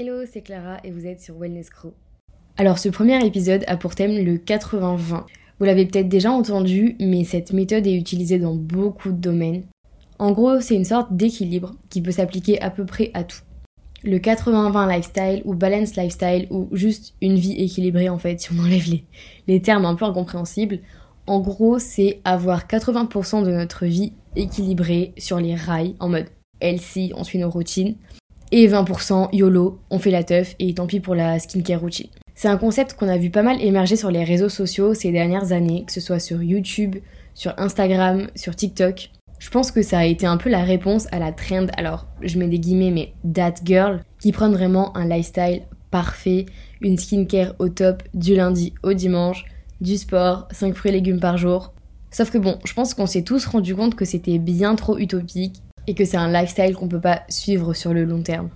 Hello, c'est Clara et vous êtes sur Wellness Crew. Alors ce premier épisode a pour thème le 80-20. Vous l'avez peut-être déjà entendu, mais cette méthode est utilisée dans beaucoup de domaines. En gros, c'est une sorte d'équilibre qui peut s'appliquer à peu près à tout. Le 80-20 lifestyle ou balance lifestyle ou juste une vie équilibrée en fait, si on enlève les, les termes un peu incompréhensibles. En gros, c'est avoir 80% de notre vie équilibrée sur les rails en mode healthy, on suit nos routines, et 20% YOLO, on fait la teuf et tant pis pour la skincare routine. C'est un concept qu'on a vu pas mal émerger sur les réseaux sociaux ces dernières années, que ce soit sur YouTube, sur Instagram, sur TikTok. Je pense que ça a été un peu la réponse à la trend, alors je mets des guillemets, mais that girl, qui prennent vraiment un lifestyle parfait, une skincare au top du lundi au dimanche, du sport, 5 fruits et légumes par jour. Sauf que bon, je pense qu'on s'est tous rendu compte que c'était bien trop utopique et que c'est un lifestyle qu'on peut pas suivre sur le long terme.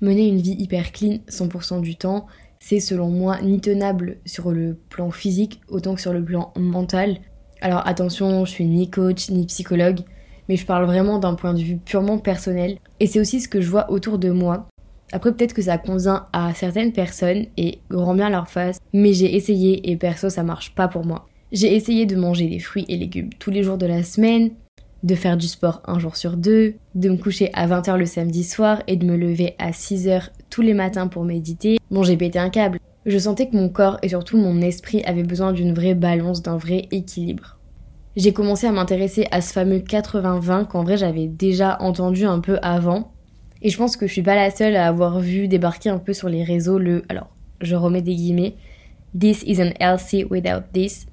Mener une vie hyper clean 100% du temps, c'est selon moi ni tenable sur le plan physique autant que sur le plan mental. Alors attention, je suis ni coach ni psychologue, mais je parle vraiment d'un point de vue purement personnel. Et c'est aussi ce que je vois autour de moi. Après, peut-être que ça convient à certaines personnes et rend bien leur face, mais j'ai essayé et perso, ça marche pas pour moi. J'ai essayé de manger des fruits et légumes tous les jours de la semaine, de faire du sport un jour sur deux, de me coucher à 20h le samedi soir et de me lever à 6h tous les matins pour méditer. Bon, j'ai pété un câble. Je sentais que mon corps et surtout mon esprit avaient besoin d'une vraie balance, d'un vrai équilibre j'ai commencé à m'intéresser à ce fameux 80-20 qu'en vrai j'avais déjà entendu un peu avant. Et je pense que je suis pas la seule à avoir vu débarquer un peu sur les réseaux le. Alors, je remets des guillemets. This isn't healthy without this.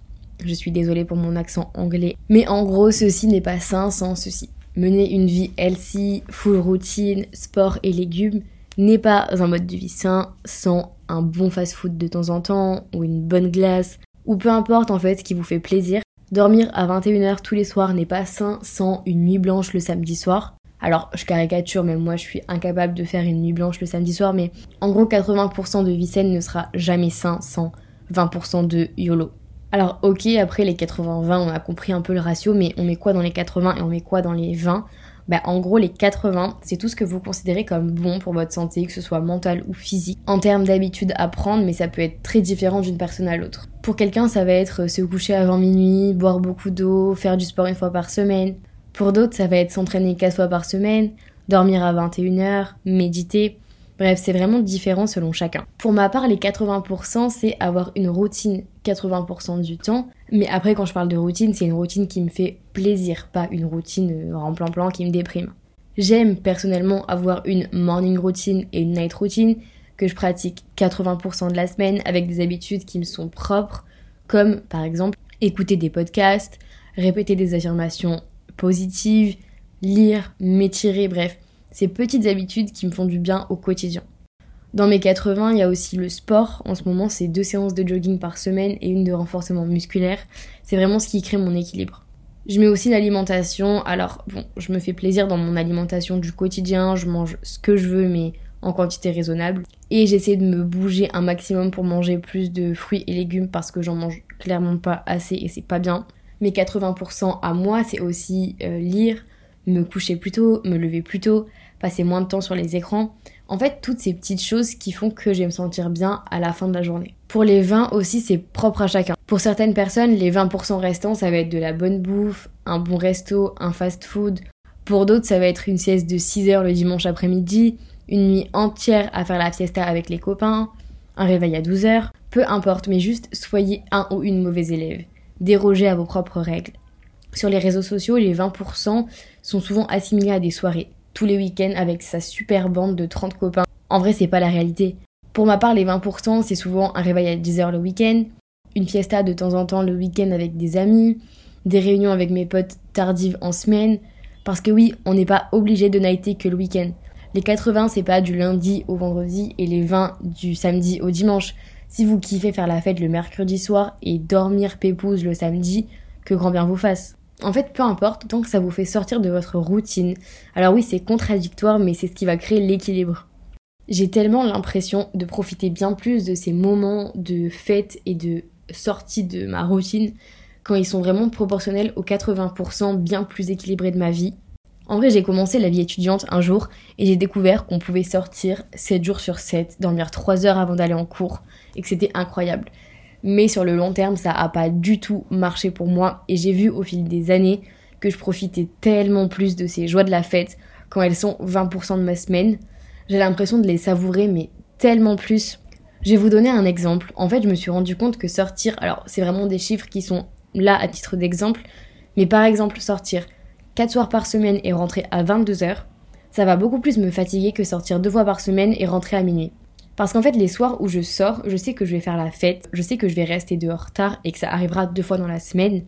Je suis désolée pour mon accent anglais. Mais en gros, ceci n'est pas sain sans ceci. Mener une vie healthy, full routine, sport et légumes n'est pas un mode de vie sain sans un bon fast-food de temps en temps ou une bonne glace ou peu importe en fait ce qui vous fait plaisir Dormir à 21h tous les soirs n'est pas sain sans une nuit blanche le samedi soir. Alors, je caricature, même moi je suis incapable de faire une nuit blanche le samedi soir, mais en gros, 80% de vie saine ne sera jamais sain sans 20% de YOLO. Alors, ok, après les 80-20, on a compris un peu le ratio, mais on met quoi dans les 80 et on met quoi dans les 20 bah, en gros, les 80, c'est tout ce que vous considérez comme bon pour votre santé, que ce soit mentale ou physique, en termes d'habitude à prendre, mais ça peut être très différent d'une personne à l'autre. Pour quelqu'un, ça va être se coucher avant minuit, boire beaucoup d'eau, faire du sport une fois par semaine. Pour d'autres, ça va être s'entraîner 4 fois par semaine, dormir à 21h, méditer. Bref, c'est vraiment différent selon chacun. Pour ma part, les 80%, c'est avoir une routine 80% du temps. Mais après, quand je parle de routine, c'est une routine qui me fait plaisir, pas une routine euh, en plan-plan qui me déprime. J'aime personnellement avoir une morning routine et une night routine que je pratique 80% de la semaine avec des habitudes qui me sont propres, comme par exemple écouter des podcasts, répéter des affirmations positives, lire, m'étirer, bref, ces petites habitudes qui me font du bien au quotidien. Dans mes 80, il y a aussi le sport. En ce moment, c'est deux séances de jogging par semaine et une de renforcement musculaire. C'est vraiment ce qui crée mon équilibre. Je mets aussi l'alimentation. Alors, bon, je me fais plaisir dans mon alimentation du quotidien. Je mange ce que je veux, mais en quantité raisonnable. Et j'essaie de me bouger un maximum pour manger plus de fruits et légumes parce que j'en mange clairement pas assez et c'est pas bien. Mes 80% à moi, c'est aussi euh, lire, me coucher plus tôt, me lever plus tôt, passer moins de temps sur les écrans. En fait, toutes ces petites choses qui font que je vais me sentir bien à la fin de la journée. Pour les vins aussi, c'est propre à chacun. Pour certaines personnes, les 20% restants, ça va être de la bonne bouffe, un bon resto, un fast-food. Pour d'autres, ça va être une sieste de 6 heures le dimanche après-midi, une nuit entière à faire la fiesta avec les copains, un réveil à 12 heures. Peu importe, mais juste soyez un ou une mauvaise élève. Dérogez à vos propres règles. Sur les réseaux sociaux, les 20% sont souvent assimilés à des soirées, tous les week-ends avec sa super bande de 30 copains. En vrai, c'est pas la réalité. Pour ma part, les 20%, c'est souvent un réveil à 10h le week-end, une fiesta de temps en temps le week-end avec des amis, des réunions avec mes potes tardives en semaine. Parce que oui, on n'est pas obligé de nighter que le week-end. Les 80, c'est pas du lundi au vendredi et les 20 du samedi au dimanche. Si vous kiffez faire la fête le mercredi soir et dormir pépouze le samedi, que grand bien vous fasse. En fait, peu importe, tant que ça vous fait sortir de votre routine. Alors oui, c'est contradictoire, mais c'est ce qui va créer l'équilibre. J'ai tellement l'impression de profiter bien plus de ces moments de fête et de sortie de ma routine quand ils sont vraiment proportionnels aux 80% bien plus équilibrés de ma vie. En vrai, j'ai commencé la vie étudiante un jour et j'ai découvert qu'on pouvait sortir 7 jours sur 7, dormir 3 heures avant d'aller en cours et que c'était incroyable. Mais sur le long terme, ça a pas du tout marché pour moi et j'ai vu au fil des années que je profitais tellement plus de ces joies de la fête quand elles sont 20% de ma semaine. J'ai l'impression de les savourer mais tellement plus. Je vais vous donner un exemple. En fait, je me suis rendu compte que sortir, alors c'est vraiment des chiffres qui sont là à titre d'exemple, mais par exemple sortir 4 soirs par semaine et rentrer à 22h, ça va beaucoup plus me fatiguer que sortir deux fois par semaine et rentrer à minuit. Parce qu'en fait, les soirs où je sors, je sais que je vais faire la fête, je sais que je vais rester dehors tard et que ça arrivera deux fois dans la semaine,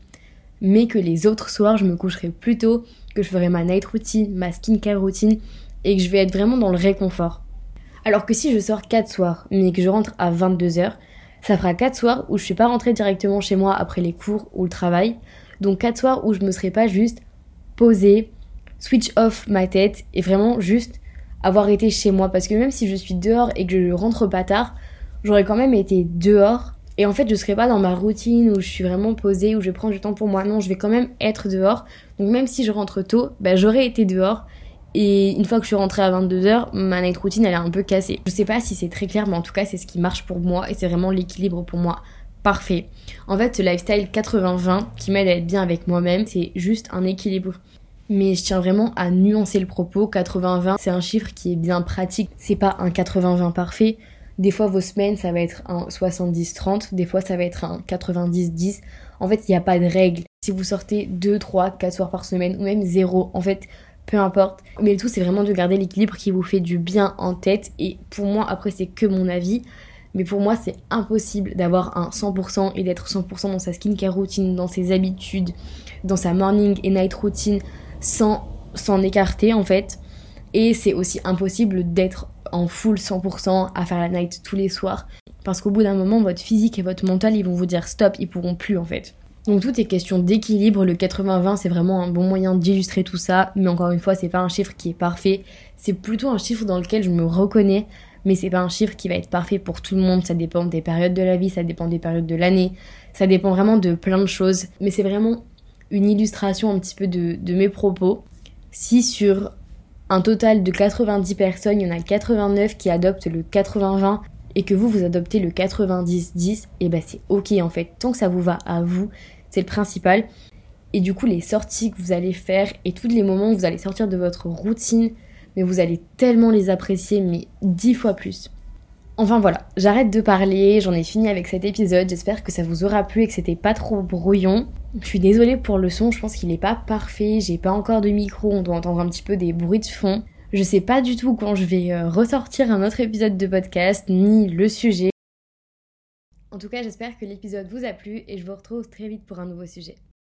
mais que les autres soirs, je me coucherai plus tôt, que je ferai ma night routine, ma skincare routine et que je vais être vraiment dans le réconfort. Alors que si je sors 4 soirs, mais que je rentre à 22h, ça fera 4 soirs où je suis pas rentrée directement chez moi après les cours ou le travail, donc 4 soirs où je me serais pas juste poser, switch off ma tête et vraiment juste avoir été chez moi. Parce que même si je suis dehors et que je rentre pas tard, j'aurais quand même été dehors. Et en fait, je serais pas dans ma routine où je suis vraiment posée, où je prends du temps pour moi. Non, je vais quand même être dehors. Donc même si je rentre tôt, bah, j'aurais été dehors. Et une fois que je suis rentrée à 22h, ma night routine elle est un peu cassée. Je sais pas si c'est très clair, mais en tout cas, c'est ce qui marche pour moi et c'est vraiment l'équilibre pour moi parfait. En fait, ce lifestyle 80-20 qui m'aide à être bien avec moi-même, c'est juste un équilibre. Mais je tiens vraiment à nuancer le propos. 80-20, c'est un chiffre qui est bien pratique. C'est pas un 80-20 parfait. Des fois, vos semaines, ça va être un 70-30. Des fois, ça va être un 90-10. En fait, il n'y a pas de règle. Si vous sortez 2, 3, 4 soirs par semaine ou même 0, en fait, peu importe. Mais le tout, c'est vraiment de garder l'équilibre qui vous fait du bien en tête. Et pour moi, après, c'est que mon avis. Mais pour moi, c'est impossible d'avoir un 100% et d'être 100% dans sa skincare routine, dans ses habitudes, dans sa morning et night routine, sans s'en écarter en fait. Et c'est aussi impossible d'être en full 100% à faire la night tous les soirs. Parce qu'au bout d'un moment, votre physique et votre mental, ils vont vous dire stop, ils pourront plus en fait. Donc tout est question d'équilibre, le 80-20 c'est vraiment un bon moyen d'illustrer tout ça, mais encore une fois c'est pas un chiffre qui est parfait, c'est plutôt un chiffre dans lequel je me reconnais mais c'est pas un chiffre qui va être parfait pour tout le monde. Ça dépend des périodes de la vie, ça dépend des périodes de l'année, ça dépend vraiment de plein de choses. Mais c'est vraiment une illustration un petit peu de, mes propos. Si sur un total de 90 personnes, il y en a 89 qui adoptent le 80-20 et que vous, vous adoptez le 90-10, et eh ben c'est ok en fait. Tant que ça vous va à vous, c'est le principal. Et du coup, les sorties que vous allez faire et tous les moments où vous allez sortir de votre routine, mais vous allez tellement les apprécier, mais dix fois plus. Enfin voilà, j'arrête de parler, j'en ai fini avec cet épisode, j'espère que ça vous aura plu et que c'était pas trop brouillon. Je suis désolée pour le son, je pense qu'il est pas parfait, j'ai pas encore de micro, on doit entendre un petit peu des bruits de fond. Je sais pas du tout quand je vais euh, ressortir un autre épisode de podcast, ni le sujet. En tout cas, j'espère que l'épisode vous a plu et je vous retrouve très vite pour un nouveau sujet.